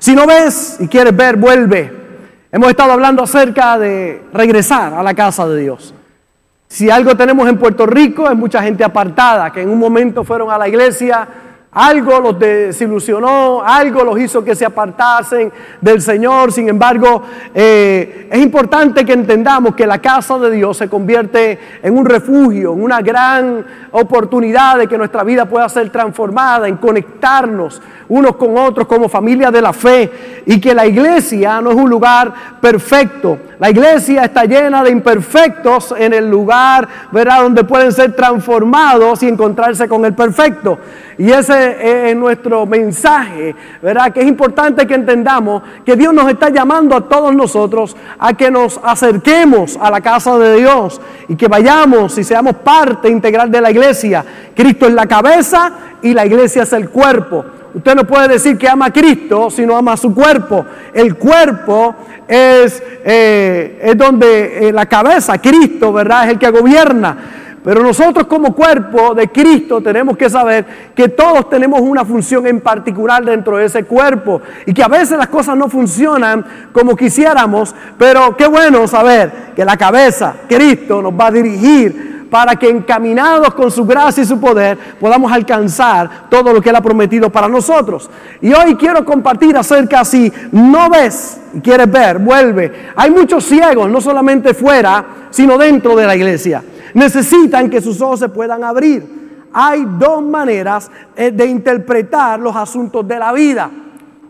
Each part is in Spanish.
Si no ves y quieres ver, vuelve. Hemos estado hablando acerca de regresar a la casa de Dios. Si algo tenemos en Puerto Rico es mucha gente apartada que en un momento fueron a la iglesia, algo los desilusionó, algo los hizo que se apartasen del Señor. Sin embargo, eh, es importante que entendamos que la casa de Dios se convierte en un refugio, en una gran oportunidad de que nuestra vida pueda ser transformada, en conectarnos unos con otros como familia de la fe y que la iglesia no es un lugar perfecto. La iglesia está llena de imperfectos en el lugar, ¿verdad? Donde pueden ser transformados y encontrarse con el perfecto. Y ese es nuestro mensaje, ¿verdad? Que es importante que entendamos que Dios nos está llamando a todos nosotros a que nos acerquemos a la casa de Dios y que vayamos y seamos parte integral de la iglesia. Cristo es la cabeza y la iglesia es el cuerpo. Usted no puede decir que ama a Cristo si no ama a su cuerpo. El cuerpo es, eh, es donde eh, la cabeza, Cristo, ¿verdad? Es el que gobierna. Pero nosotros como cuerpo de Cristo tenemos que saber que todos tenemos una función en particular dentro de ese cuerpo y que a veces las cosas no funcionan como quisiéramos, pero qué bueno saber que la cabeza, Cristo, nos va a dirigir para que encaminados con su gracia y su poder podamos alcanzar todo lo que Él ha prometido para nosotros. Y hoy quiero compartir acerca si no ves y quieres ver, vuelve. Hay muchos ciegos, no solamente fuera, sino dentro de la iglesia necesitan que sus ojos se puedan abrir. Hay dos maneras eh, de interpretar los asuntos de la vida.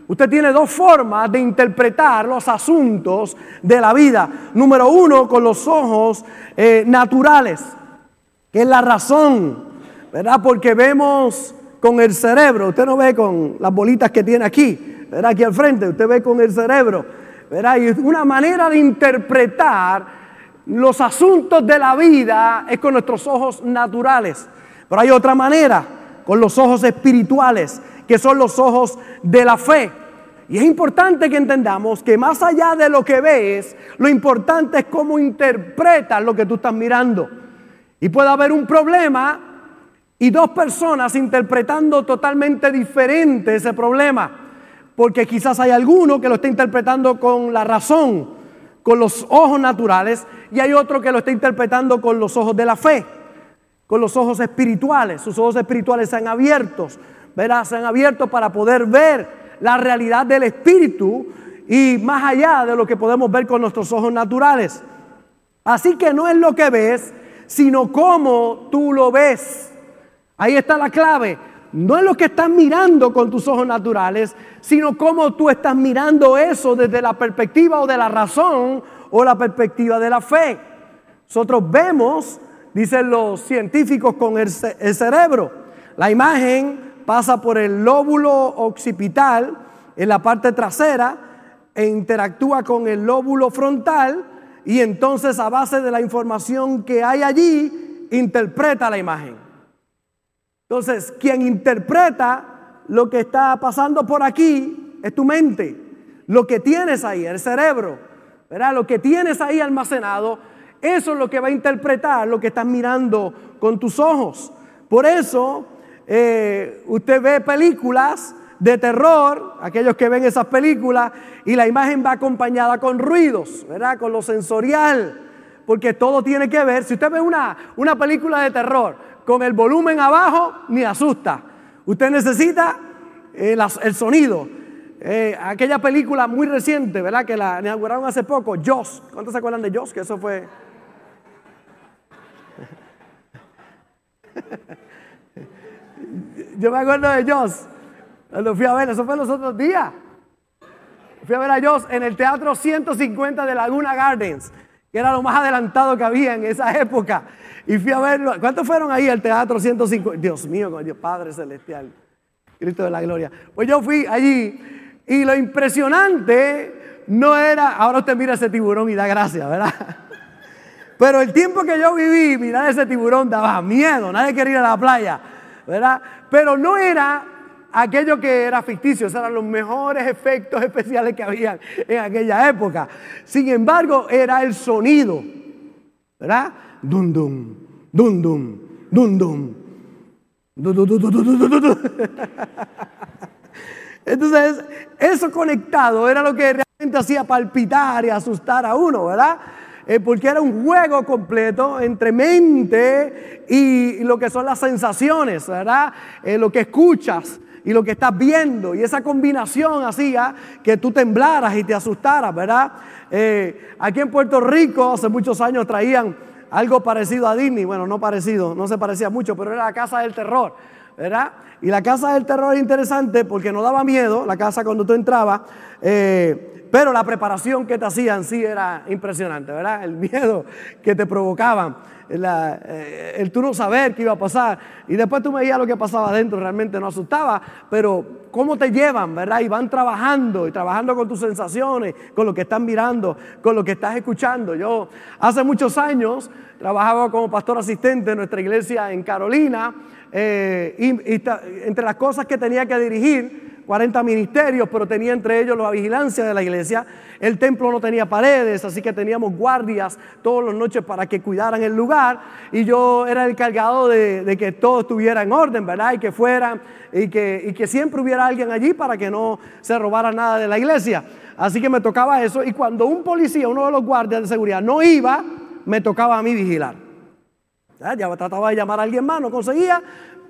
Usted tiene dos formas de interpretar los asuntos de la vida. Número uno, con los ojos eh, naturales, que es la razón, ¿verdad? Porque vemos con el cerebro. Usted no ve con las bolitas que tiene aquí, ¿verdad? Aquí al frente, usted ve con el cerebro, ¿verdad? Y una manera de interpretar los asuntos de la vida es con nuestros ojos naturales. Pero hay otra manera, con los ojos espirituales, que son los ojos de la fe. Y es importante que entendamos que más allá de lo que ves, lo importante es cómo interpretas lo que tú estás mirando. Y puede haber un problema y dos personas interpretando totalmente diferente ese problema. Porque quizás hay alguno que lo está interpretando con la razón, con los ojos naturales y hay otro que lo está interpretando con los ojos de la fe, con los ojos espirituales. Sus ojos espirituales se han abiertos, ¿verdad? Se han abierto para poder ver la realidad del espíritu y más allá de lo que podemos ver con nuestros ojos naturales. Así que no es lo que ves, sino cómo tú lo ves. Ahí está la clave. No es lo que estás mirando con tus ojos naturales, sino cómo tú estás mirando eso desde la perspectiva o de la razón o la perspectiva de la fe. Nosotros vemos, dicen los científicos, con el, cerebro. La imagen pasa por el lóbulo occipital en la parte trasera e interactúa con el lóbulo frontal y entonces a base de la información que hay allí, interpreta la imagen. Entonces, quien interpreta lo que está pasando por aquí es tu mente. Lo que tienes ahí, el cerebro, ¿verdad? Lo que tienes ahí almacenado, eso es lo que va a interpretar lo que estás mirando con tus ojos. Por eso, eh, usted ve películas de terror, aquellos que ven esas películas, y la imagen va acompañada con ruidos, ¿verdad? Con lo sensorial, porque todo tiene que ver. Si usted ve una, una película de terror, con el volumen abajo ni asusta. Usted necesita eh, el sonido. Eh, aquella película muy reciente, ¿verdad? Que la inauguraron hace poco, Joss. ¿Cuántos se acuerdan de Joss? Que eso fue... Yo me acuerdo de Joss. Lo fui a ver, eso fue los otros días. Fui a ver a Joss en el Teatro 150 de Laguna Gardens, que era lo más adelantado que había en esa época. Y fui a verlo. ¿Cuántos fueron ahí al teatro 150? Dios mío, Dios Padre Celestial. Cristo de la Gloria. Pues yo fui allí y lo impresionante no era, ahora usted mira ese tiburón y da gracias, ¿verdad? Pero el tiempo que yo viví, mirar ese tiburón daba miedo, nadie quería ir a la playa, ¿verdad? Pero no era aquello que era ficticio, esos eran los mejores efectos especiales que había en aquella época. Sin embargo, era el sonido, ¿verdad? Dum dum, dum dum, dum dum. Entonces, eso conectado era lo que realmente hacía palpitar y asustar a uno, ¿verdad? Eh, porque era un juego completo entre mente y, lo que son las sensaciones, ¿verdad? Eh, lo que escuchas y lo que estás viendo. Y esa combinación hacía que tú temblaras y te asustaras, ¿verdad? Eh, aquí en Puerto Rico hace muchos años traían algo parecido a Disney. Bueno, no parecido, no se parecía mucho, pero era la casa del terror, ¿verdad? Y la casa del terror es interesante porque no daba miedo, la casa cuando tú entrabas, eh, pero la preparación que te hacían sí era impresionante, ¿verdad? El miedo que te provocaban eh, el tú no saber qué iba a pasar. Y después tú veías lo que pasaba adentro, realmente no asustaba, pero cómo te llevan, ¿verdad? Y van trabajando y trabajando con tus sensaciones, con lo que están mirando, con lo que estás escuchando. Yo hace muchos años trabajaba como pastor asistente en nuestra iglesia en Carolina eh, y entre las cosas que tenía que dirigir, 40 ministerios, pero tenía entre ellos la vigilancia de la iglesia. El templo no tenía paredes, así que teníamos guardias todas las noches para que cuidaran el lugar. Y yo era el cargado de, que todo estuviera en orden, ¿verdad? Y que fueran, y que, siempre hubiera alguien allí para que no se robara nada de la iglesia. Así que me tocaba eso. Y cuando un policía, uno de los guardias de seguridad, no iba, me tocaba a mí vigilar. Ya trataba de llamar a alguien más, no conseguía,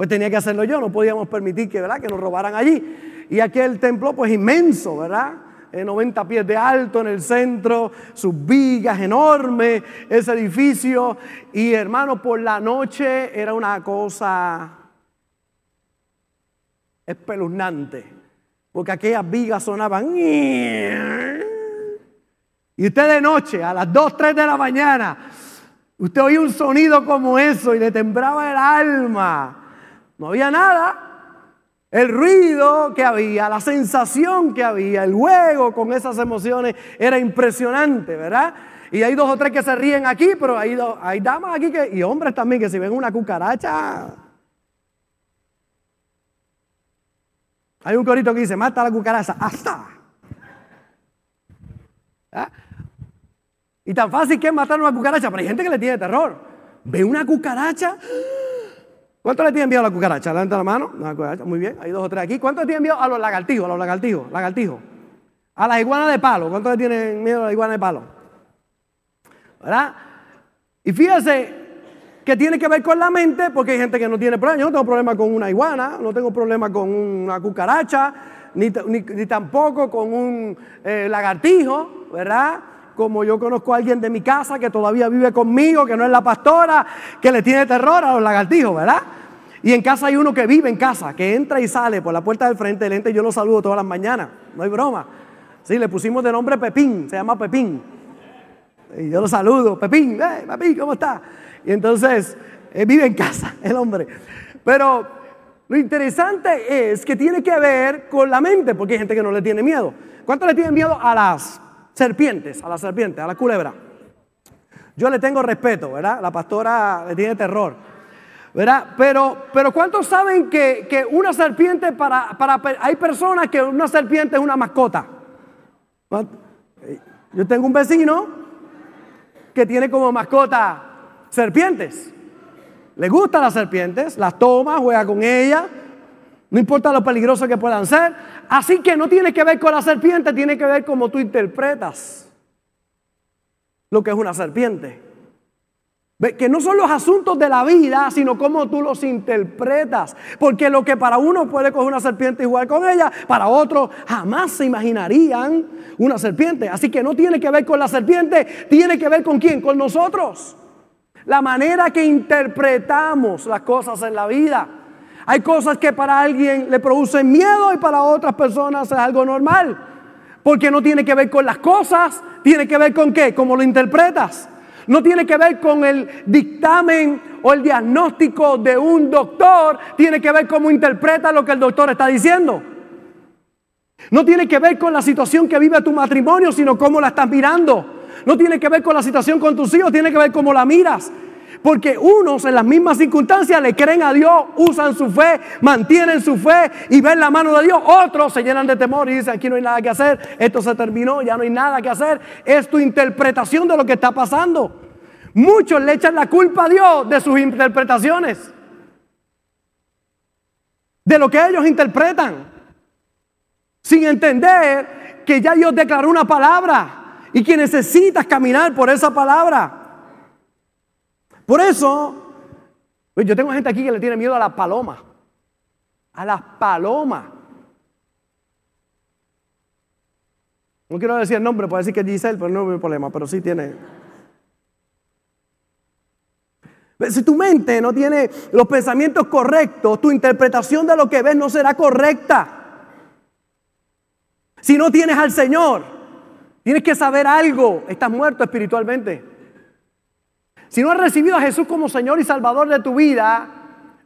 pues tenía que hacerlo yo, no podíamos permitir que, ¿verdad? que nos robaran allí. Y aquel templo pues inmenso, ¿verdad? 90 pies de alto en el centro, sus vigas enormes, ese edificio. Y hermano, por la noche era una cosa espeluznante, porque aquellas vigas sonaban. Y usted de noche, a las 2, 3 de la mañana, usted oía un sonido como eso y le temblaba el alma. No había nada, el ruido que había, la sensación que había, el juego con esas emociones era impresionante, ¿verdad? Y hay dos o tres que se ríen aquí, pero hay, hay damas aquí que, y hombres también que si ven una cucaracha. Hay un corito que dice, mata la cucaracha, hasta. ¿Ah? Y tan fácil que es matar una cucaracha, pero hay gente que le tiene terror. Ve una cucaracha. ¿Cuánto le tienen miedo a la cucaracha? Levanta la mano. Muy bien, hay dos o tres aquí. ¿Cuánto le tienen miedo a los lagartijos? A los lagartijos, lagartijos. A las iguanas de palo. ¿Cuánto le tienen miedo a las iguanas de palo? ¿Verdad? Y fíjese que tiene que ver con la mente, porque hay gente que no tiene problema. Yo no tengo problema con una iguana, no tengo problema con una cucaracha, ni, tampoco con un eh, lagartijo, ¿verdad? Como yo conozco a alguien de mi casa que todavía vive conmigo, que no es la pastora, que le tiene terror a los lagartijos, ¿verdad? Y en casa hay uno que vive en casa, que entra y sale por la puerta del frente del ente. Yo lo saludo todas las mañanas, no hay broma. Sí, le pusimos de nombre Pepín, se llama Pepín. Y yo lo saludo, Pepín, hey, Pepín, ¿cómo está? Y entonces, vive en casa, el hombre. Pero lo interesante es que tiene que ver con la mente, porque hay gente que no le tiene miedo. ¿Cuánto le tiene miedo a las serpientes, a la serpiente, a la culebra. Yo le tengo respeto, ¿verdad? La pastora le tiene terror, ¿verdad? Pero, pero ¿cuántos saben que, una serpiente para, para... Hay personas que una serpiente es una mascota. Yo tengo un vecino que tiene como mascota serpientes. Le gustan las serpientes, las toma, juega con ellas, no importa lo peligroso que puedan ser. Así que no tiene que ver con la serpiente, tiene que ver cómo tú interpretas lo que es una serpiente. Que no son los asuntos de la vida, sino cómo tú los interpretas. Porque lo que para uno puede coger una serpiente y jugar con ella, para otro jamás se imaginarían una serpiente. Así que no tiene que ver con la serpiente, tiene que ver con quién, con nosotros. La manera que interpretamos las cosas en la vida. Hay cosas que para alguien le producen miedo y para otras personas es algo normal. Porque no tiene que ver con las cosas, tiene que ver con qué, cómo lo interpretas. No tiene que ver con el dictamen o el diagnóstico de un doctor, tiene que ver cómo interpreta lo que el doctor está diciendo. No tiene que ver con la situación que vive tu matrimonio, sino cómo la estás mirando. No tiene que ver con la situación con tus hijos, tiene que ver cómo la miras. Porque unos en las mismas circunstancias le creen a Dios, usan su fe, mantienen su fe y ven la mano de Dios. Otros se llenan de temor y dicen, aquí no hay nada que hacer, esto se terminó, ya no hay nada que hacer. Es tu interpretación de lo que está pasando. Muchos le echan la culpa a Dios de sus interpretaciones. De lo que ellos interpretan. sin entender que ya Dios declaró una palabra y que necesitas caminar por esa palabra. Por eso, pues yo tengo gente aquí que le tiene miedo a las palomas. A las palomas. No quiero decir el nombre, puedo decir que es Giselle, pero no hay problema, pero sí tiene. Si tu mente no tiene los pensamientos correctos, tu interpretación de lo que ves no será correcta. Si no tienes al Señor, tienes que saber algo, estás muerto espiritualmente. Si no has recibido a Jesús como Señor y Salvador de tu vida,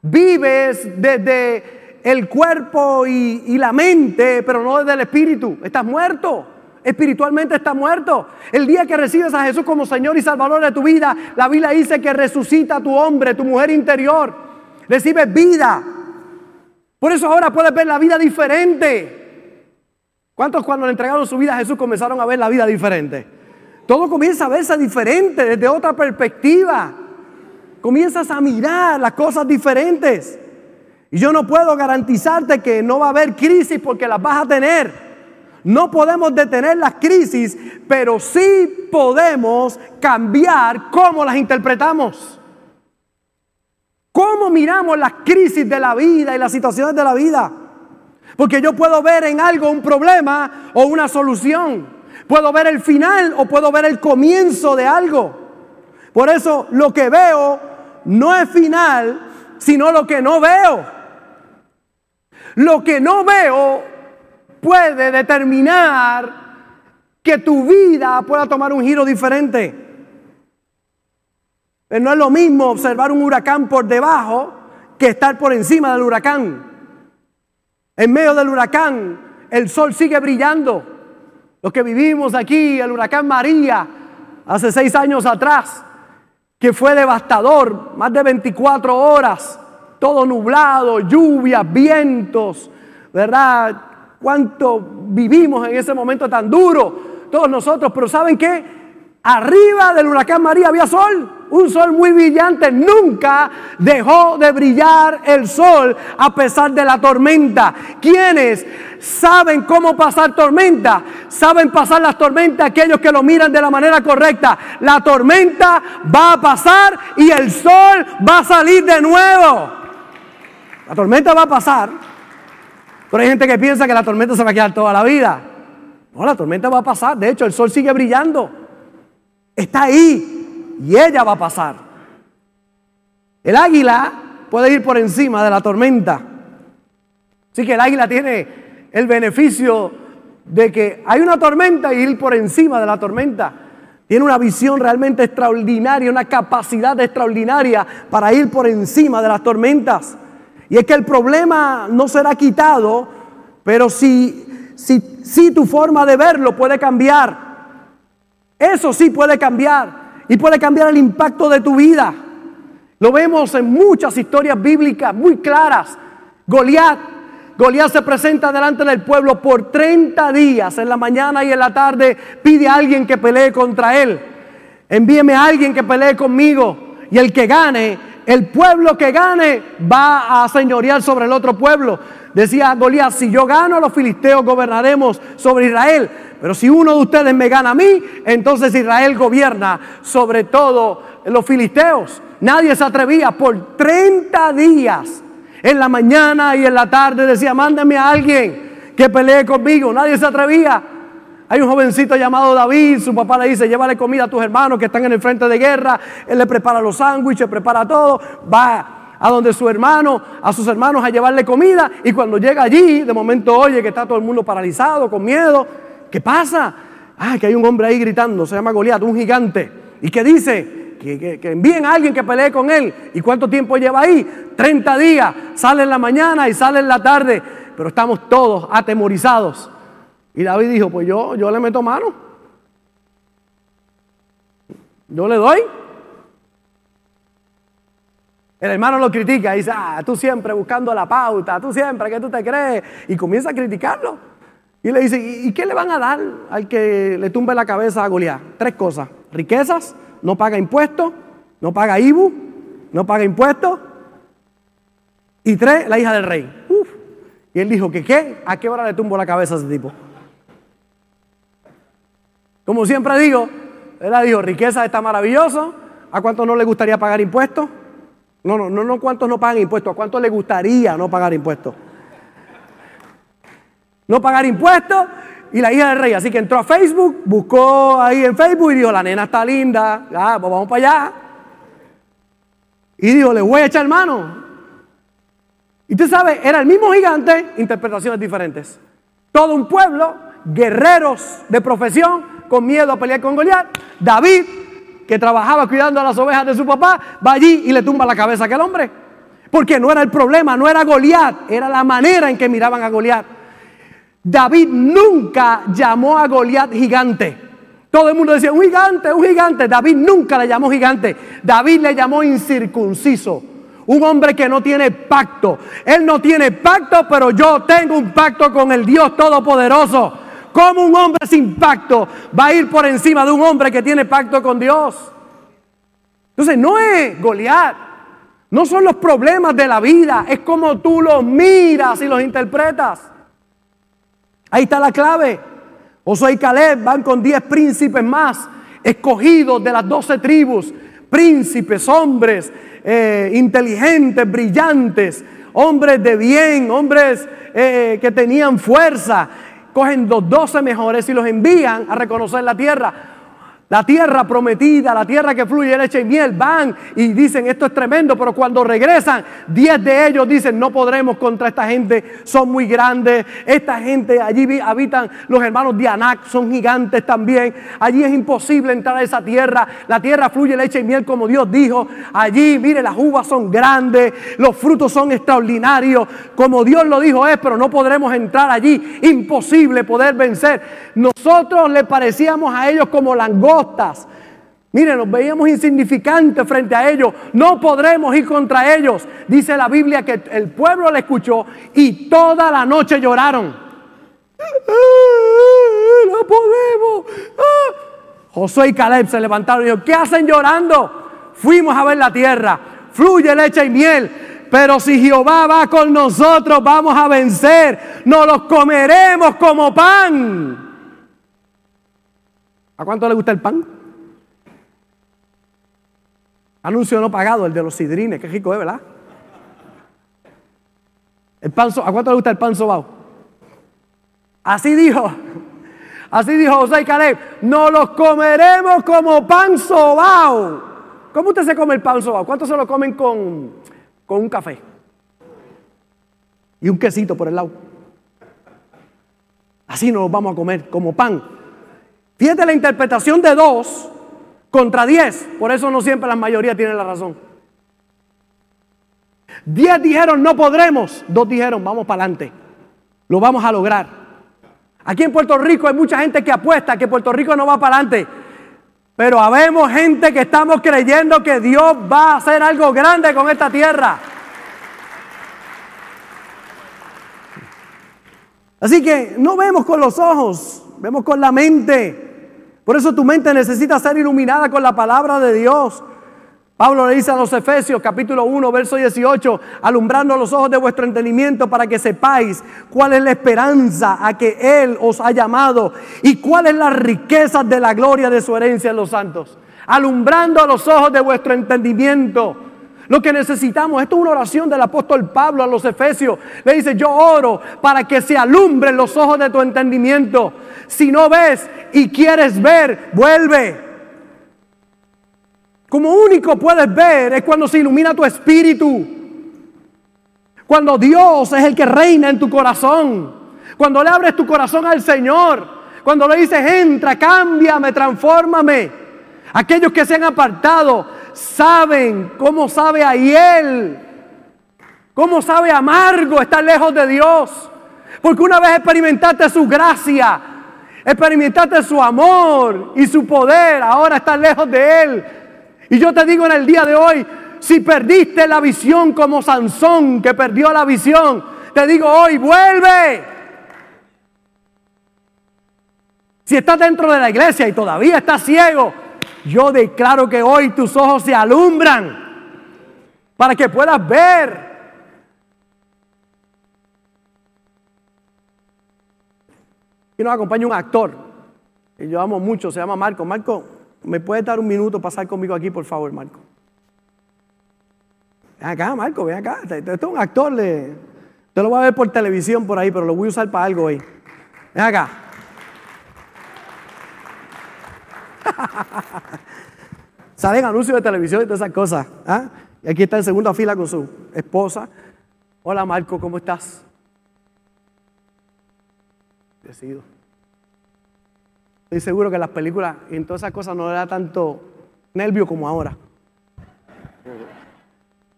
vives desde el cuerpo y, la mente, pero no desde el espíritu. Estás muerto espiritualmente está muerto. El día que recibes a Jesús como Señor y Salvador de tu vida, la Biblia dice que resucita tu hombre, tu mujer interior. Recibes vida. Por eso ahora puedes ver la vida diferente. ¿Cuántos cuando le entregaron su vida a Jesús comenzaron a ver la vida diferente? Todo comienza a verse diferente, desde otra perspectiva. Comienzas a mirar las cosas diferentes. Y yo no puedo garantizarte que no va a haber crisis porque las vas a tener. No podemos detener las crisis, pero sí podemos cambiar cómo las interpretamos. ¿Cómo miramos las crisis de la vida y las situaciones de la vida? Porque yo puedo ver en algo un problema o una solución. Puedo ver el final o puedo ver el comienzo de algo. Por eso lo que veo no es final, sino lo que no veo. Lo que no veo puede determinar que tu vida pueda tomar un giro diferente. Pero no es lo mismo observar un huracán por debajo que estar por encima del huracán. En medio del huracán, el sol sigue brillando. Los que vivimos aquí, el huracán María, hace seis años atrás, que fue devastador, más de 24 horas, todo nublado, lluvias, vientos, ¿verdad? cuánto vivimos en ese momento tan duro, todos nosotros, pero ¿saben qué? Arriba del huracán María había sol, un sol muy brillante. Nunca dejó de brillar el sol a pesar de la tormenta. ¿Quiénes saben cómo pasar tormenta? Saben pasar las tormentas aquellos que lo miran de la manera correcta. La tormenta va a pasar y el sol va a salir de nuevo. La tormenta va a pasar pero hay gente que piensa que la tormenta se va a quedar toda la vida. No, la tormenta va a pasar. De hecho, el sol sigue brillando. Está ahí y ella va a pasar. El águila puede ir por encima de la tormenta. Así que el águila tiene el beneficio de que hay una tormenta y ir por encima de la tormenta. Tiene una visión realmente extraordinaria, una capacidad extraordinaria para ir por encima de las tormentas. Y es que el problema no será quitado, pero si, si, si tu forma de verlo puede cambiar. Eso sí puede cambiar. Y puede cambiar el impacto de tu vida. Lo vemos en muchas historias bíblicas muy claras. Goliat, Goliat se presenta delante del pueblo por 30 días, en la mañana y en la tarde, pide a alguien que pelee contra él. Envíeme a alguien que pelee conmigo y el que gane el pueblo que gane va a señorear sobre el otro pueblo. Decía Goliat, si yo gano, los filisteos gobernaremos sobre Israel. Pero si uno de ustedes me gana a mí, entonces Israel gobierna sobre todo los filisteos. Nadie se atrevía por 30 días. En la mañana y en la tarde decía, mándame a alguien que pelee conmigo. Nadie se atrevía. Hay un jovencito llamado David, su papá le dice, llévale comida a tus hermanos que están en el frente de guerra, él le prepara los sándwiches, prepara todo, va a donde su hermano, a sus hermanos a llevarle comida y cuando llega allí, de momento oye que está todo el mundo paralizado, con miedo, ¿qué pasa? Ah, que hay un hombre ahí gritando, se llama Goliat, un gigante, y que dice, que, que, envíen a alguien que pelee con él. ¿Y cuánto tiempo lleva ahí? 30 días. Sale en la mañana y sale en la tarde. Pero estamos todos atemorizados. Y David dijo, pues yo, yo le meto mano. Yo le doy. El hermano lo critica y dice, ah, tú siempre buscando la pauta, tú siempre, ¿qué tú te crees? Y comienza a criticarlo. Y le dice, ¿y qué le van a dar al que le tumbe la cabeza a Goliat? Tres cosas. Riquezas, no paga impuestos, no paga IBU, no paga impuestos. Y tres, la hija del rey. Y él dijo que qué, ¿a qué hora le tumbo la cabeza a ese tipo? Como siempre digo, él dijo, riqueza está maravilloso, ¿a cuánto no le gustaría pagar impuestos? No, no, no, no cuántos no pagan impuestos, ¿a cuánto le gustaría no pagar impuestos? No pagar impuestos y la hija del rey. Así que entró a Facebook, buscó ahí en Facebook y dijo, la nena está linda, ya, pues vamos para allá. Y dijo, le voy a echar mano. Y tú sabes, era el mismo gigante, interpretaciones diferentes. Todo un pueblo, guerreros de profesión, con miedo a pelear con Goliat. David que trabajaba cuidando a las ovejas de su papá, va allí y le tumba la cabeza a aquel hombre. Porque no era el problema, no era Goliat, era la manera en que miraban a Goliat. David nunca llamó a Goliat gigante. Todo el mundo decía, un gigante, un gigante. David nunca le llamó gigante. David le llamó incircunciso. Un hombre que no tiene pacto. Él no tiene pacto, pero yo tengo un pacto con el Dios Todopoderoso. ¿Cómo un hombre sin pacto va a ir por encima de un hombre que tiene pacto con Dios? Entonces no es Goliat, no son los problemas de la vida, es como tú los miras y los interpretas. Ahí está la clave. Josué y Caleb van con diez príncipes más, escogidos de las doce tribus, príncipes, hombres eh, inteligentes, brillantes, hombres de bien, hombres eh, que tenían fuerza, cogen los doce mejores y los envían a reconocer la tierra. La tierra prometida, la tierra que fluye leche y miel, van y dicen esto es tremendo, pero cuando regresan, diez de ellos dicen no podremos contra esta gente, son muy grandes, esta gente allí habitan los hermanos de Anac, son gigantes también, allí es imposible entrar a esa tierra, la tierra fluye leche y miel como Dios dijo, allí mire las uvas son grandes, los frutos son extraordinarios, como Dios lo dijo es, pero no podremos entrar allí, imposible poder vencer. Nosotros le parecíamos a ellos como langostas Miren, nos veíamos insignificantes frente a ellos. No podremos ir contra ellos. Dice la Biblia que el pueblo le escuchó y toda la noche lloraron. No podemos. Josué y Caleb se levantaron y dijeron, ¿qué hacen llorando? Fuimos a ver la tierra. Fluye leche y miel. Pero si Jehová va con nosotros, vamos a vencer. Nos los comeremos como pan. ¿A cuánto le gusta el pan? Anuncio no pagado, el de los sidrines, qué rico es, ¿verdad? El pan, ¿A cuánto le gusta el pan sobao? Así dijo, así dijo José y Caleb, no los comeremos como pan sobao. ¿Cómo usted se come el pan sobao? ¿Cuántos se lo comen con, con un café? Y un quesito por el lado. Así nos vamos a comer, como pan. Fíjate la interpretación de dos contra diez. Por eso no siempre la mayoría tiene la razón. Diez dijeron no podremos. Dos dijeron vamos para adelante. Lo vamos a lograr. Aquí en Puerto Rico hay mucha gente que apuesta que Puerto Rico no va para adelante. Pero habemos gente que estamos creyendo que Dios va a hacer algo grande con esta tierra. Así que no vemos con los ojos, vemos con la mente. Por eso tu mente necesita ser iluminada con la palabra de Dios. Pablo le dice a los Efesios capítulo 1, verso 18, alumbrando los ojos de vuestro entendimiento para que sepáis cuál es la esperanza a que Él os ha llamado y cuál es la riqueza de la gloria de su herencia en los santos. Alumbrando los ojos de vuestro entendimiento. Lo que necesitamos, esto es una oración del apóstol Pablo a los Efesios. Le dice, yo oro para que se alumbren los ojos de tu entendimiento. Si no ves y quieres ver, vuelve. Como único puedes ver es cuando se ilumina tu espíritu. Cuando Dios es el que reina en tu corazón. Cuando le abres tu corazón al Señor. Cuando le dices, entra, cámbiame, transfórmame. Aquellos que se han apartado saben cómo sabe a él. Cómo sabe amargo estar lejos de Dios. Porque una vez experimentaste su gracia, experimentaste su amor y su poder, ahora estás lejos de Él. Y yo te digo en el día de hoy, si perdiste la visión como Sansón que perdió la visión, te digo hoy, vuelve. Si estás dentro de la iglesia y todavía estás ciego, yo declaro que hoy tus ojos se alumbran para que puedas ver. Y nos acompaña un actor que yo amo mucho, se llama Marco. Marco, ¿me puedes dar un minuto pasar conmigo aquí, por favor, Marco? Ven acá, Marco, ven acá. Este es un actor, le, te lo voy a ver por televisión por ahí, pero lo voy a usar para algo hoy. Ven acá. Salen anuncios de televisión y todas esas cosas. ¿ah? Y aquí está en segunda fila con su esposa. Hola Marco, ¿cómo estás? Decido. Estoy seguro que en las películas y en todas esas cosas no era tanto nervio como ahora.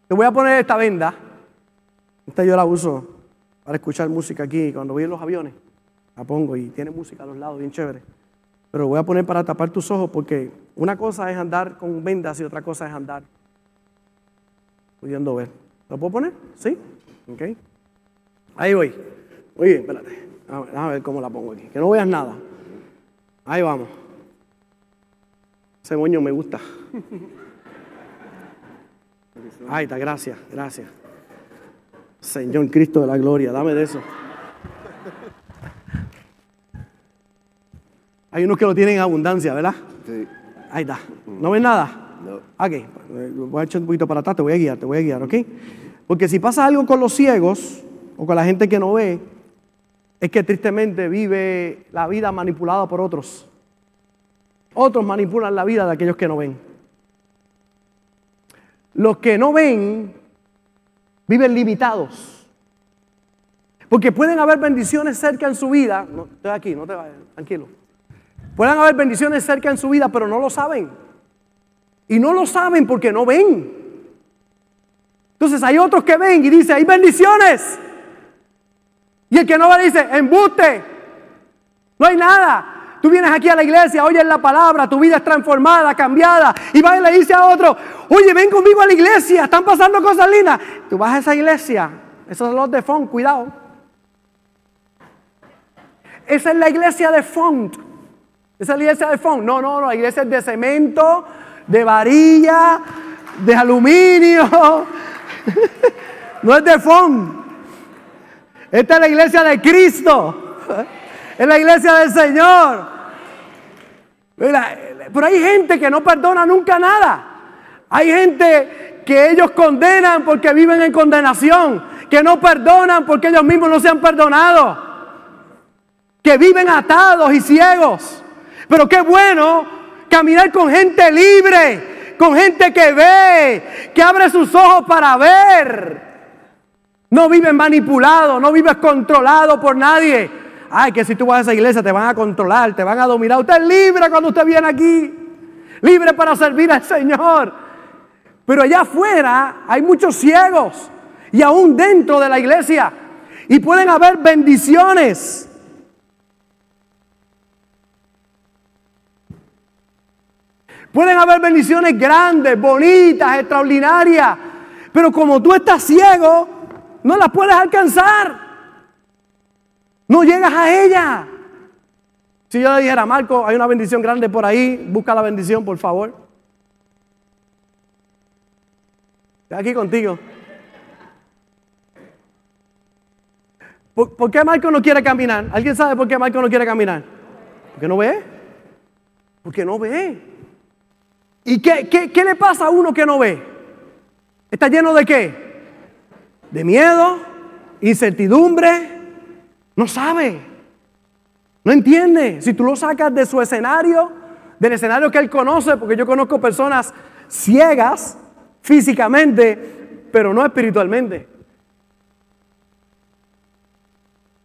Te voy a poner esta venda. Esta yo la uso para escuchar música aquí. Cuando voy en los aviones, la pongo y tiene música a los lados, bien chévere. Pero lo voy a poner para tapar tus ojos porque una cosa es andar con vendas y otra cosa es andar pudiendo ver. ¿Lo puedo poner? ¿Sí? Ok. Ahí voy. Muy bien, espérate. Déjame ver cómo la pongo aquí. Que no veas nada. Ahí vamos. Ese moño me gusta. Ahí está, gracias, gracias. Señor Cristo de la gloria, dame de eso. Hay unos que lo tienen en abundancia, ¿verdad? Sí. Ahí está. ¿No ves nada? No. Ok, voy a echar un poquito para atrás, te voy a guiar, te voy a guiar, ¿ok? Porque si pasa algo con los ciegos o con la gente que no ve, es que tristemente vive la vida manipulada por otros. Otros manipulan la vida de aquellos que no ven. Los que no ven viven limitados. Porque pueden haber bendiciones cerca en su vida. No, estoy aquí, no te vayas, tranquilo. Pueden haber bendiciones cerca en su vida, pero no lo saben. Y no lo saben porque no ven. Entonces hay otros que ven y dicen, hay bendiciones. Y el que no ve dice, embuste. No hay nada. Tú vienes aquí a la iglesia, oyes la palabra, tu vida es transformada, cambiada. Y vas y le dice a otro, oye, ven conmigo a la iglesia, están pasando cosas lindas. Tú vas a esa iglesia, esos son los de Font, cuidado. Esa es la iglesia de Font. Esa es la iglesia de Font. No, no, no, la iglesia es de cemento, de varilla, de aluminio. no es de Font. Esta es la iglesia de Cristo. Es la iglesia del Señor. Pero hay gente que no perdona nunca nada. Hay gente que ellos condenan porque viven en condenación. Que no perdonan porque ellos mismos no se han perdonado. Que viven atados y ciegos. Pero qué bueno caminar con gente libre. Con gente que ve. Que abre sus ojos para ver. No vives manipulado, no vives controlado por nadie. Ay, que si tú vas a esa iglesia te van a controlar, te van a dominar. Usted es libre cuando usted viene aquí. Libre para servir al Señor. Pero allá afuera hay muchos ciegos. Y aún dentro de la iglesia. Y pueden haber bendiciones. Pueden haber bendiciones grandes, bonitas, extraordinarias. Pero como tú estás ciego, no la puedes alcanzar. No llegas a ella. Si yo le dijera, Marco, hay una bendición grande por ahí, busca la bendición, por favor. Estoy aquí contigo. ¿Por, qué Marco no quiere caminar? ¿Alguien sabe por qué Marco no quiere caminar? Porque no ve. Porque no ve. ¿Y qué, qué, qué le pasa a uno que no ve? ¿Está lleno de qué? de miedo, incertidumbre, no sabe, no entiende. Si tú lo sacas de su escenario, del escenario que él conoce, porque yo conozco personas ciegas físicamente, pero no espiritualmente.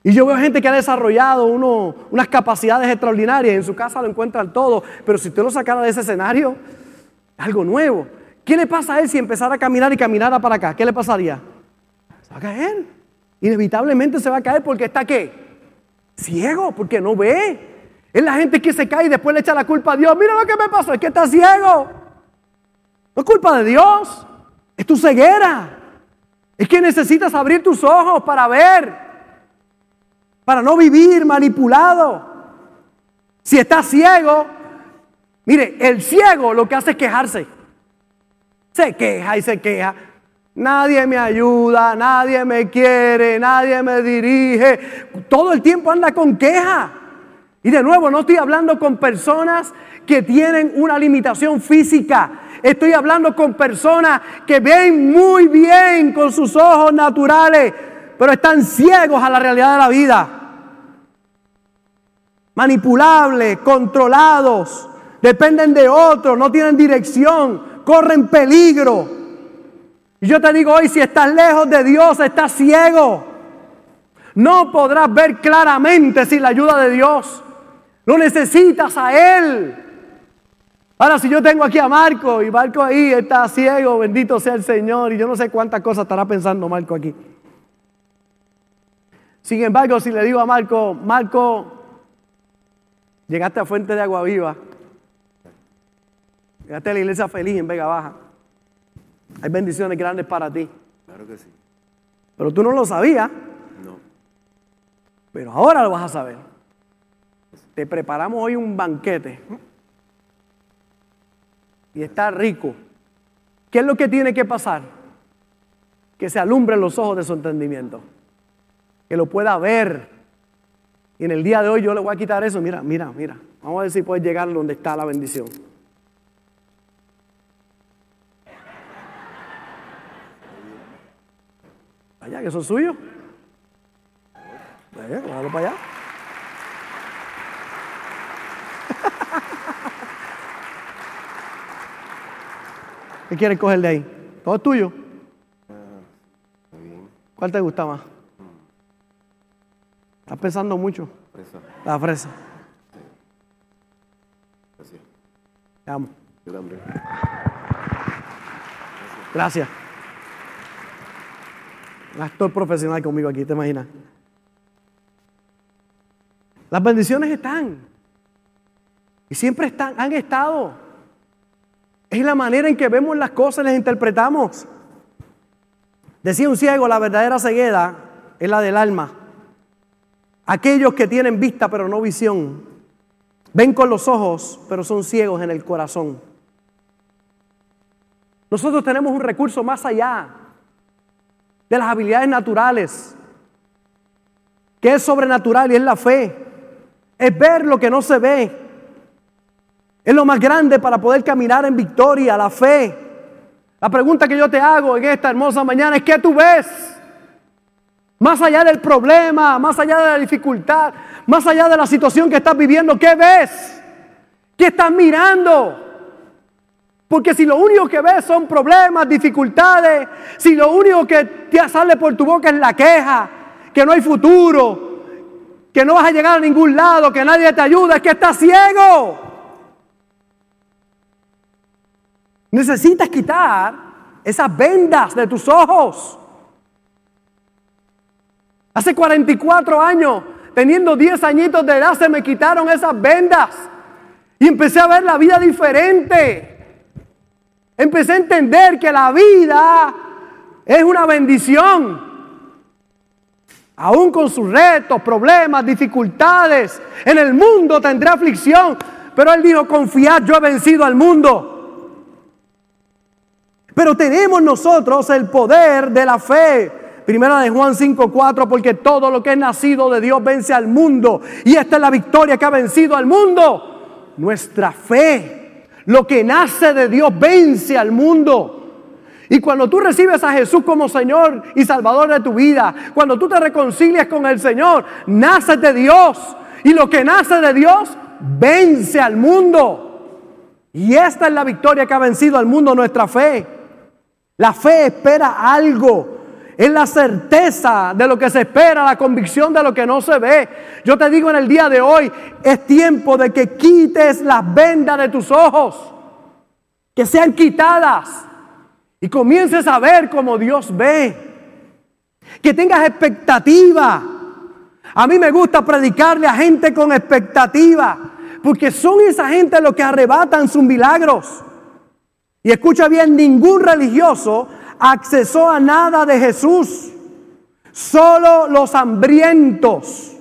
Y yo veo gente que ha desarrollado unas capacidades extraordinarias, en su casa lo encuentran todo, pero si usted lo sacara de ese escenario, algo nuevo. ¿Qué le pasa a él si empezara a caminar y caminara para acá? ¿Qué le pasaría? va a caer. Inevitablemente se va a caer porque está qué? Ciego, porque no ve. Es la gente que se cae y después le echa la culpa a Dios. Mira lo que me pasó, es que está ciego. No es culpa de Dios, es tu ceguera. Es que necesitas abrir tus ojos para ver, para no vivir manipulado. Si estás ciego, mire, el ciego lo que hace es quejarse. Se queja y se queja. Nadie me ayuda, nadie me quiere, nadie me dirige. Todo el tiempo anda con queja. Y de nuevo, no estoy hablando con personas que tienen una limitación física. Estoy hablando con personas que ven muy bien con sus ojos naturales, pero están ciegos a la realidad de la vida. Manipulables, controlados, dependen de otros, no tienen dirección, corren peligro. Y yo te digo hoy, si estás lejos de Dios, estás ciego. No podrás ver claramente sin la ayuda de Dios. Lo necesitas a Él. Ahora, si yo tengo aquí a Marco y Marco ahí está ciego, bendito sea el Señor, y yo no sé cuántas cosas estará pensando Marco aquí. Sin embargo, si le digo a Marco, Marco, llegaste a Fuente de Agua Viva, llegaste a la iglesia feliz en Vega Baja, hay bendiciones grandes para ti. Claro que sí. Pero tú no lo sabías, No. pero ahora lo vas a saber. Te preparamos hoy un banquete y está rico. ¿Qué es lo que tiene que pasar? Que se alumbren los ojos de su entendimiento. Que lo pueda ver. Y en el día de hoy yo le voy a quitar eso. Mira, mira, mira. Vamos a ver si puedes llegar donde está la bendición. Allá, que eso es suyo. Déjalo para allá. ¿Qué quieres coger de ahí? ¿Todo es tuyo? ¿Cuál te gusta más? Estás pensando mucho. La fresa. Gracias. Te amo. Yo también. Gracias. Un actor profesional conmigo aquí, ¿te imaginas? Las bendiciones están. Y siempre están, han estado. Es la manera en que vemos las cosas las interpretamos. Decía un ciego, la verdadera ceguera es la del alma. Aquellos que tienen vista pero no visión, ven con los ojos pero son ciegos en el corazón. Nosotros tenemos un recurso más allá de las habilidades naturales, que es sobrenatural y es la fe. Es ver lo que no se ve. Es lo más grande para poder caminar en victoria, la fe. La pregunta que yo te hago en esta hermosa mañana es, ¿qué tú ves? Más allá del problema, más allá de la dificultad, más allá de la situación que estás viviendo, ¿qué ves? ¿Qué estás mirando? Porque si lo único que ves son problemas, dificultades, si lo único que te sale por tu boca es la queja, que no hay futuro, que no vas a llegar a ningún lado, que nadie te ayuda, es que estás ciego. Necesitas quitar esas vendas de tus ojos. Hace 44 años, teniendo 10 añitos de edad, se me quitaron esas vendas. Y empecé a ver la vida diferente. Empecé a entender que la vida es una bendición. Aún con sus retos, problemas, dificultades. En el mundo tendré aflicción. Pero él dijo, confiad, yo he vencido al mundo. Pero tenemos nosotros el poder de la fe. Primera de Juan 5:4, porque todo lo que es nacido de Dios vence al mundo. Y esta es la victoria que ha vencido al mundo. Nuestra fe. Lo que nace de Dios vence al mundo. Y cuando tú recibes a Jesús como Señor y Salvador de tu vida, cuando tú te reconcilias con el Señor, naces de Dios. Y lo que nace de Dios vence al mundo. Y esta es la victoria que ha vencido al mundo, nuestra fe. La fe espera algo. Es la certeza de lo que se espera, la convicción de lo que no se ve. Yo te digo en el día de hoy, es tiempo de que quites las vendas de tus ojos, que sean quitadas y comiences a ver como Dios ve. Que tengas expectativa. A mí me gusta predicarle a gente con expectativa, porque son esa gente los que arrebatan sus milagros. Y escucha bien, ningún religioso accesó a nada de Jesús. Solo los hambrientos.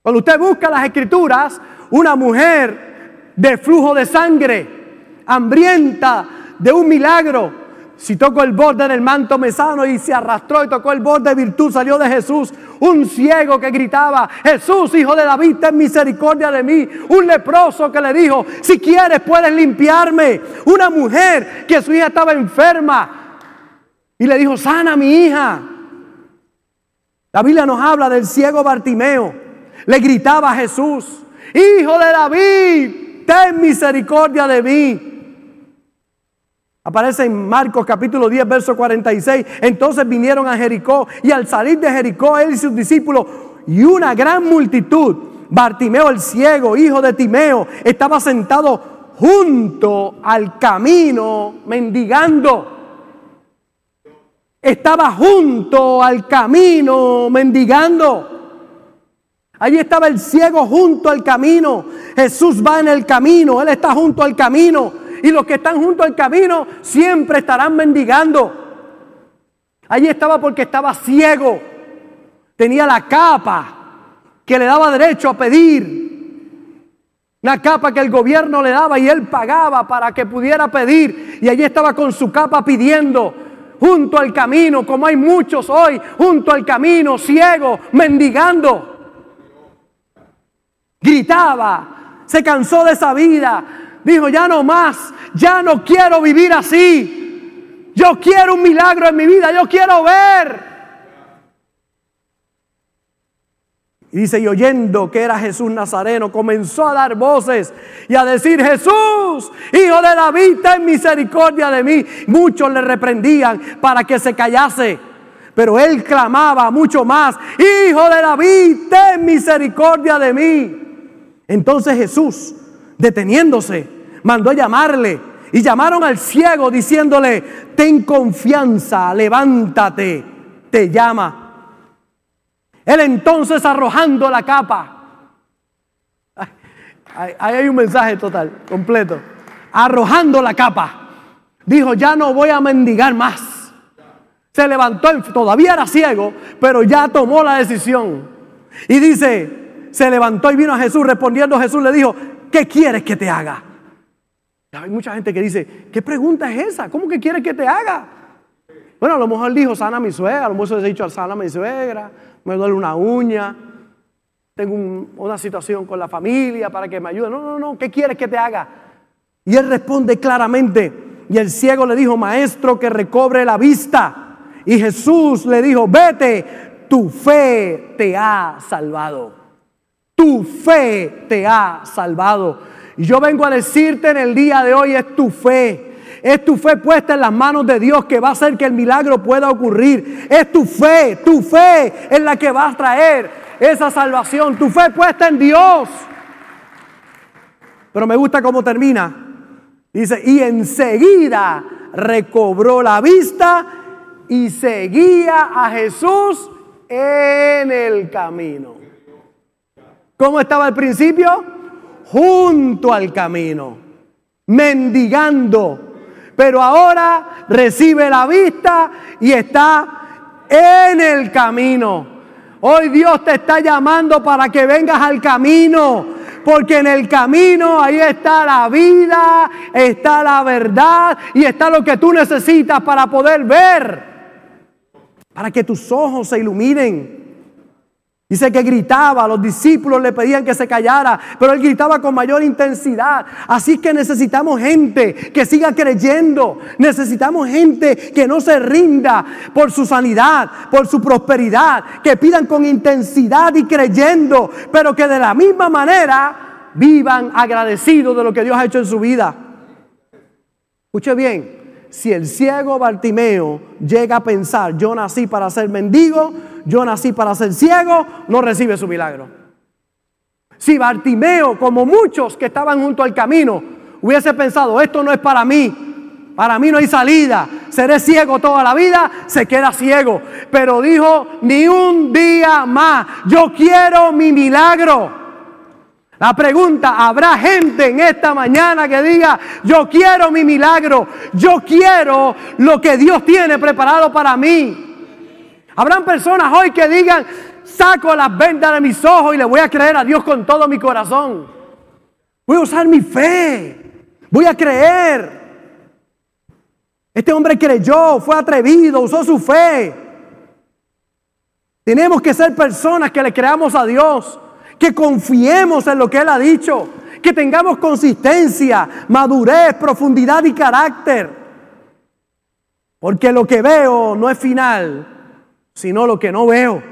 Cuando usted busca las escrituras, una mujer de flujo de sangre, hambrienta de un milagro, Si toco el borde del manto me sano y se arrastró y tocó el borde de virtud, salió de Jesús un ciego que gritaba, Jesús, hijo de David, ten misericordia de mí. Un leproso que le dijo, si quieres puedes limpiarme. Una mujer que su hija estaba enferma y le dijo, sana mi hija. La Biblia nos habla del ciego Bartimeo. Le gritaba a Jesús, hijo de David, ten misericordia de mí. Aparece en Marcos capítulo 10, verso 46. Entonces vinieron a Jericó y al salir de Jericó él y sus discípulos y una gran multitud, Bartimeo el ciego, hijo de Timeo, estaba sentado junto al camino mendigando. Estaba junto al camino mendigando. Allí estaba el ciego junto al camino. Jesús va en el camino, Él está junto al camino y los que están junto al camino siempre estarán mendigando. Allí estaba porque estaba ciego. Tenía la capa que le daba derecho a pedir. Una capa que el gobierno le daba y él pagaba para que pudiera pedir. Y allí estaba con su capa pidiendo junto al camino, como hay muchos hoy, junto al camino, ciego, mendigando. Gritaba, se cansó de esa vida, dijo, ya no más, ya no quiero vivir así. Yo quiero un milagro en mi vida, yo quiero ver. Y dice, y oyendo que era Jesús Nazareno, comenzó a dar voces y a decir, Jesús, hijo de David, ten misericordia de mí. Muchos le reprendían para que se callase, pero él clamaba mucho más, hijo de David, ten misericordia de mí. Entonces Jesús, deteniéndose, mandó a llamarle y llamaron al ciego diciéndole, ten confianza, levántate, te llama. Él entonces arrojando la capa, ahí hay un mensaje total, completo, arrojando la capa, dijo, ya no voy a mendigar más. Se levantó, todavía era ciego, pero ya tomó la decisión. Y dice, se levantó y vino a Jesús, respondiendo Jesús le dijo, ¿qué quieres que te haga? Hay mucha gente que dice, ¿qué pregunta es esa? ¿Cómo que quieres que te haga? Bueno, a lo mejor dijo, sana mi suegra, a lo mejor se ha dicho, sana mi suegra, me duele una uña, tengo una situación con la familia para que me ayude. No, no, no, ¿qué quieres que te haga? Y él responde claramente, y el ciego le dijo, maestro, que recobre la vista. Y Jesús le dijo, vete, tu fe te ha salvado. Tu fe te ha salvado. Y yo vengo a decirte en el día de hoy es tu fe. Es tu fe puesta en las manos de Dios que va a hacer que el milagro pueda ocurrir. Es tu fe, tu fe es la que va a traer esa salvación. Tu fe puesta en Dios. Pero me gusta cómo termina. Dice, y enseguida recobró la vista y seguía a Jesús en el camino. ¿Cómo estaba al principio? Junto al camino, mendigando. Pero ahora recibe la vista y está en el camino. Hoy Dios te está llamando para que vengas al camino. Porque en el camino ahí está la vida, está la verdad y está lo que tú necesitas para poder ver. Para que tus ojos se iluminen. Dice que gritaba, los discípulos le pedían que se callara, pero él gritaba con mayor intensidad. Así que necesitamos gente que siga creyendo, necesitamos gente que no se rinda por su sanidad, por su prosperidad, que pidan con intensidad y creyendo, pero que de la misma manera vivan agradecidos de lo que Dios ha hecho en su vida. Escuche bien, si el ciego Bartimeo llega a pensar, yo nací para ser mendigo, yo nací para ser ciego, no recibe su milagro. Si Bartimeo, como muchos que estaban junto al camino, hubiese pensado, esto no es para mí, para mí no hay salida, seré ciego toda la vida, se queda ciego. Pero dijo, ni un día más, yo quiero mi milagro. La pregunta, ¿habrá gente en esta mañana que diga, yo quiero mi milagro, yo quiero lo que Dios tiene preparado para mí? Habrán personas hoy que digan, saco las vendas de mis ojos y le voy a creer a Dios con todo mi corazón. Voy a usar mi fe, voy a creer. Este hombre creyó, fue atrevido, usó su fe. Tenemos que ser personas que le creamos a Dios, que confiemos en lo que Él ha dicho, que tengamos consistencia, madurez, profundidad y carácter. Porque lo que veo no es final, sino lo que no veo.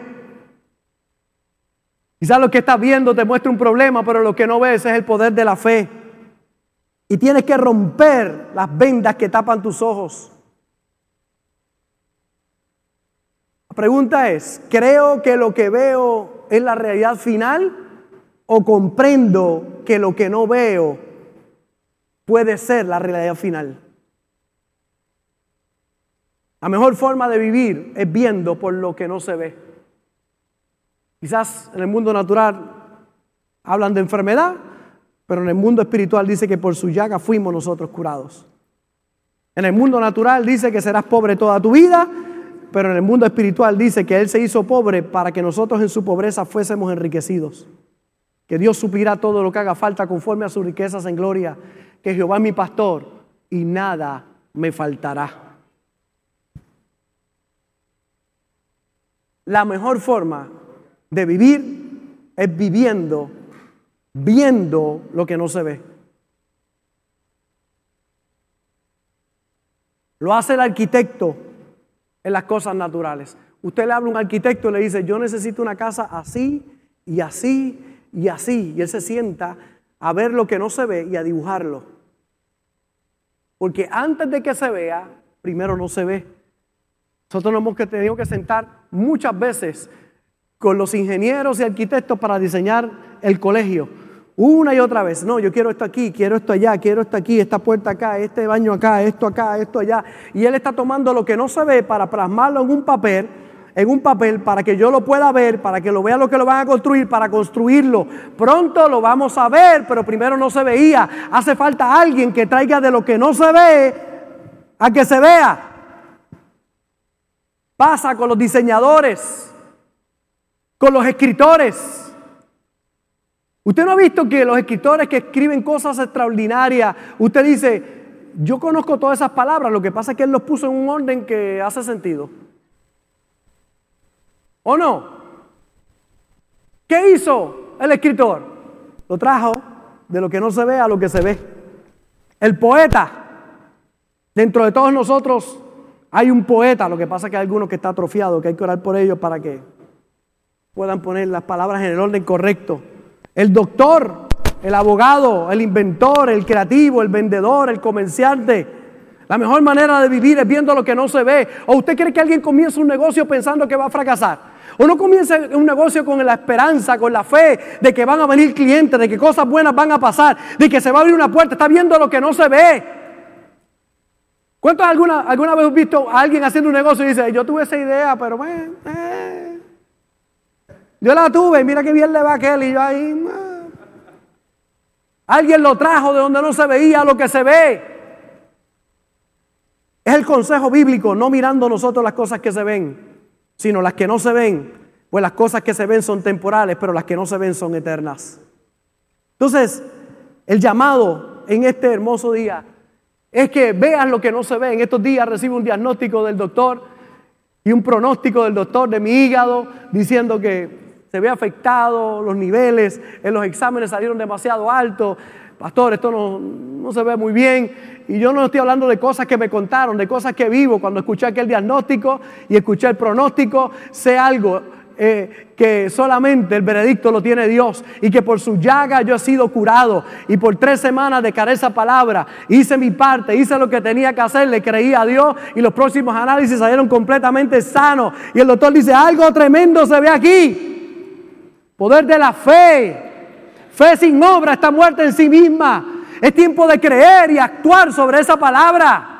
Quizás lo que estás viendo te muestra un problema, pero lo que no ves es el poder de la fe. Y tienes que romper las vendas que tapan tus ojos. La pregunta es, ¿creo que lo que veo es la realidad final o comprendo que lo que no veo puede ser la realidad final? La mejor forma de vivir es viendo por lo que no se ve. Quizás en el mundo natural hablan de enfermedad, pero en el mundo espiritual dice que por su llaga fuimos nosotros curados. En el mundo natural dice que serás pobre toda tu vida, pero en el mundo espiritual dice que Él se hizo pobre para que nosotros en su pobreza fuésemos enriquecidos. Que Dios suplirá todo lo que haga falta conforme a sus riquezas en gloria. Que Jehová es mi pastor y nada me faltará. La mejor forma de vivir es viviendo, viendo lo que no se ve. Lo hace el arquitecto en las cosas naturales. Usted le habla a un arquitecto y le dice, yo necesito una casa así y así y así. Y él se sienta a ver lo que no se ve y a dibujarlo. Porque antes de que se vea, primero no se ve. Nosotros nos hemos tenido que sentar muchas veces con los ingenieros y arquitectos para diseñar el colegio. Una y otra vez. No, yo quiero esto aquí, quiero esto allá, quiero esto aquí, esta puerta acá, este baño acá, esto acá, esto allá. Y él está tomando lo que no se ve para plasmarlo en un papel, en un papel, para que yo lo pueda ver, para que lo vea lo que lo van a construir, para construirlo. Pronto lo vamos a ver, pero primero no se veía. Hace falta alguien que traiga de lo que no se ve a que se vea. Pasa con los diseñadores, con los escritores. Usted no ha visto que los escritores que escriben cosas extraordinarias, usted dice, yo conozco todas esas palabras, lo que pasa es que él los puso en un orden que hace sentido. ¿O no? ¿Qué hizo el escritor? Lo trajo de lo que no se ve a lo que se ve. El poeta, dentro de todos nosotros hay un poeta, lo que pasa es que hay algunos que está atrofiado, que hay que orar por ellos para que puedan poner las palabras en el orden correcto el doctor, el abogado, el inventor, el creativo, el vendedor, el comerciante. La mejor manera de vivir es viendo lo que no se ve. ¿O usted cree que alguien comienza un negocio pensando que va a fracasar? ¿O no comienza un negocio con la esperanza, con la fe de que van a venir clientes, de que cosas buenas van a pasar, de que se va a abrir una puerta? Está viendo lo que no se ve. ¿Cuántos alguna, alguna vez has visto a alguien haciendo un negocio y dice, yo tuve esa idea, pero bueno, eh, yo la tuve, mira qué bien le va aquel y yo ahí. Alguien lo trajo de donde no se veía lo que se ve. Es el consejo bíblico, no mirando nosotros las cosas que se ven, sino las que no se ven. Pues las cosas que se ven son temporales, pero las que no se ven son eternas. Entonces, el llamado en este hermoso día es que veas lo que no se ve. En estos días recibo un diagnóstico del doctor y un pronóstico del doctor de mi hígado diciendo que se ve afectado, los niveles en los exámenes salieron demasiado altos. Pastor, esto no, se ve muy bien. Y yo no estoy hablando de cosas que me contaron, de cosas que vivo. Cuando escuché aquel diagnóstico y escuché el pronóstico, sé algo eh, que solamente el veredicto lo tiene Dios y que por su llaga yo he sido curado y por tres semanas de esa palabra hice mi parte, hice lo que tenía que hacer, le creí a Dios y los próximos análisis salieron completamente sanos y el doctor dice algo tremendo se ve aquí. Poder de la fe. Fe sin obra está muerta en sí misma. Es tiempo de creer y actuar sobre esa palabra.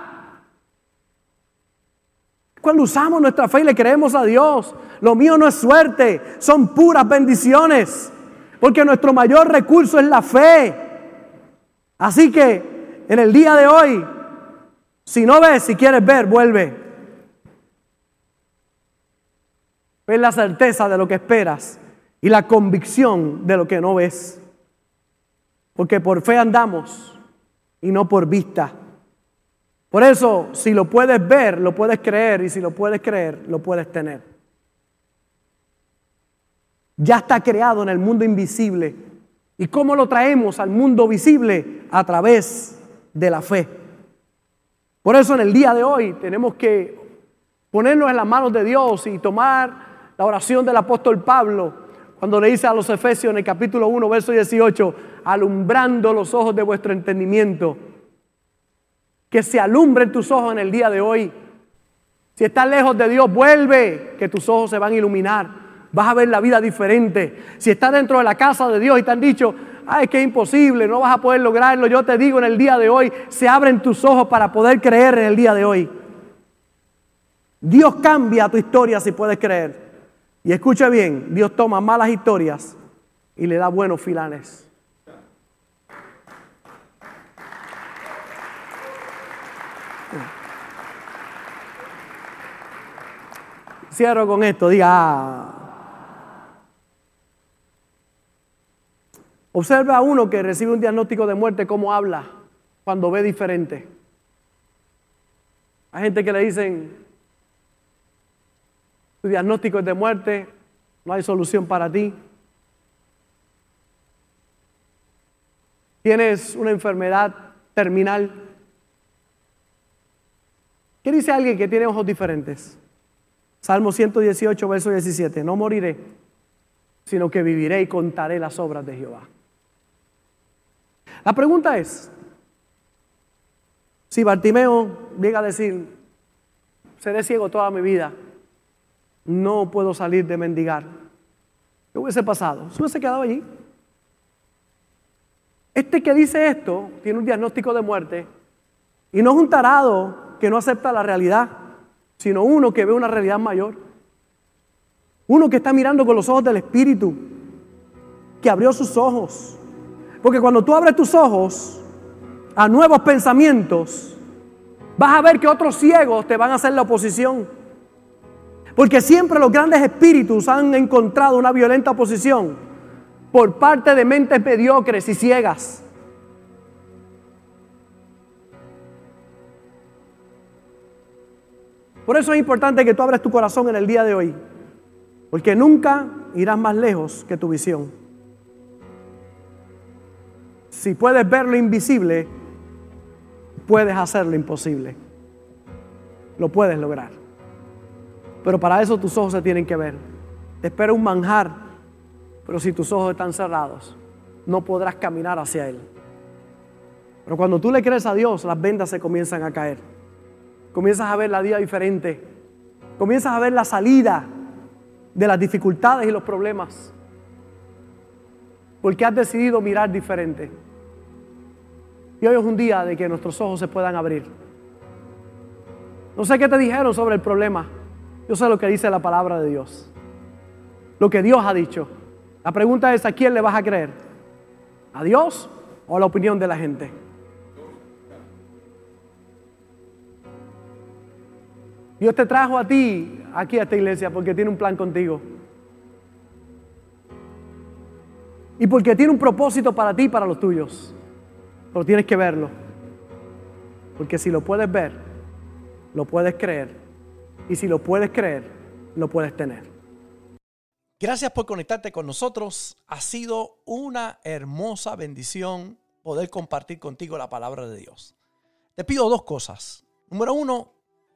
Cuando usamos nuestra fe y le creemos a Dios, lo mío no es suerte, son puras bendiciones. Porque nuestro mayor recurso es la fe. Así que en el día de hoy, si no ves, si quieres ver, vuelve. Ves la certeza de lo que esperas y la convicción de lo que no ves. Porque por fe andamos y no por vista. Por eso, si lo puedes ver, lo puedes creer, y si lo puedes creer, lo puedes tener. Ya está creado en el mundo invisible. ¿Y cómo lo traemos al mundo visible? A través de la fe. Por eso en el día de hoy tenemos que ponernos en las manos de Dios y tomar la oración del apóstol Pablo cuando le dice a los Efesios en el capítulo 1, verso 18, alumbrando los ojos de vuestro entendimiento que se alumbren tus ojos en el día de hoy. Si estás lejos de Dios, vuelve, que tus ojos se van a iluminar. Vas a ver la vida diferente. Si estás dentro de la casa de Dios y te han dicho, ay, que es imposible, no vas a poder lograrlo, yo te digo en el día de hoy, se abren tus ojos para poder creer en el día de hoy. Dios cambia tu historia si puedes creer. Y escucha bien, Dios toma malas historias y le da buenos filanes. Cierro con esto, diga. Ah. Observa a uno que recibe un diagnóstico de muerte, cómo habla cuando ve diferente. Hay gente que le dicen, tu diagnóstico es de muerte, no hay solución para ti. Tienes una enfermedad terminal. ¿Qué dice alguien que tiene ojos diferentes? Salmo 118, verso 17. No moriré, sino que viviré y contaré las obras de Jehová. La pregunta es, si Bartimeo llega a decir, seré ciego toda mi vida, no puedo salir de mendigar, ¿qué hubiese pasado? ¿Se hubiese quedado allí? Este que dice esto tiene un diagnóstico de muerte y no es un tarado que no acepta la realidad sino uno que ve una realidad mayor. Uno que está mirando con los ojos del Espíritu, que abrió sus ojos. Porque cuando tú abres tus ojos a nuevos pensamientos, vas a ver que otros ciegos te van a hacer la oposición. Porque siempre los grandes espíritus han encontrado una violenta oposición por parte de mentes mediocres y ciegas. Por eso es importante que tú abras tu corazón en el día de hoy, porque nunca irás más lejos que tu visión. Si puedes ver lo invisible, puedes hacer lo imposible. Lo puedes lograr. Pero para eso tus ojos se tienen que ver. Te espera un manjar, pero si tus ojos están cerrados, no podrás caminar hacia Él. Pero cuando tú le crees a Dios, las vendas se comienzan a caer. Comienzas a ver la vida diferente. Comienzas a ver la salida de las dificultades y los problemas. Porque has decidido mirar diferente. Y hoy es un día de que nuestros ojos se puedan abrir. No sé qué te dijeron sobre el problema. Yo sé lo que dice la palabra de Dios. Lo que Dios ha dicho. La pregunta es, ¿a quién le vas a creer? ¿A Dios o a la opinión de la gente? Dios te trajo a ti aquí a esta iglesia porque tiene un plan contigo. Y porque tiene un propósito para ti y para los tuyos. Pero tienes que verlo. Porque si lo puedes ver, lo puedes creer. Y si lo puedes creer, lo puedes tener. Gracias por conectarte con nosotros. Ha sido una hermosa bendición poder compartir contigo la palabra de Dios. Te pido dos cosas. Número uno,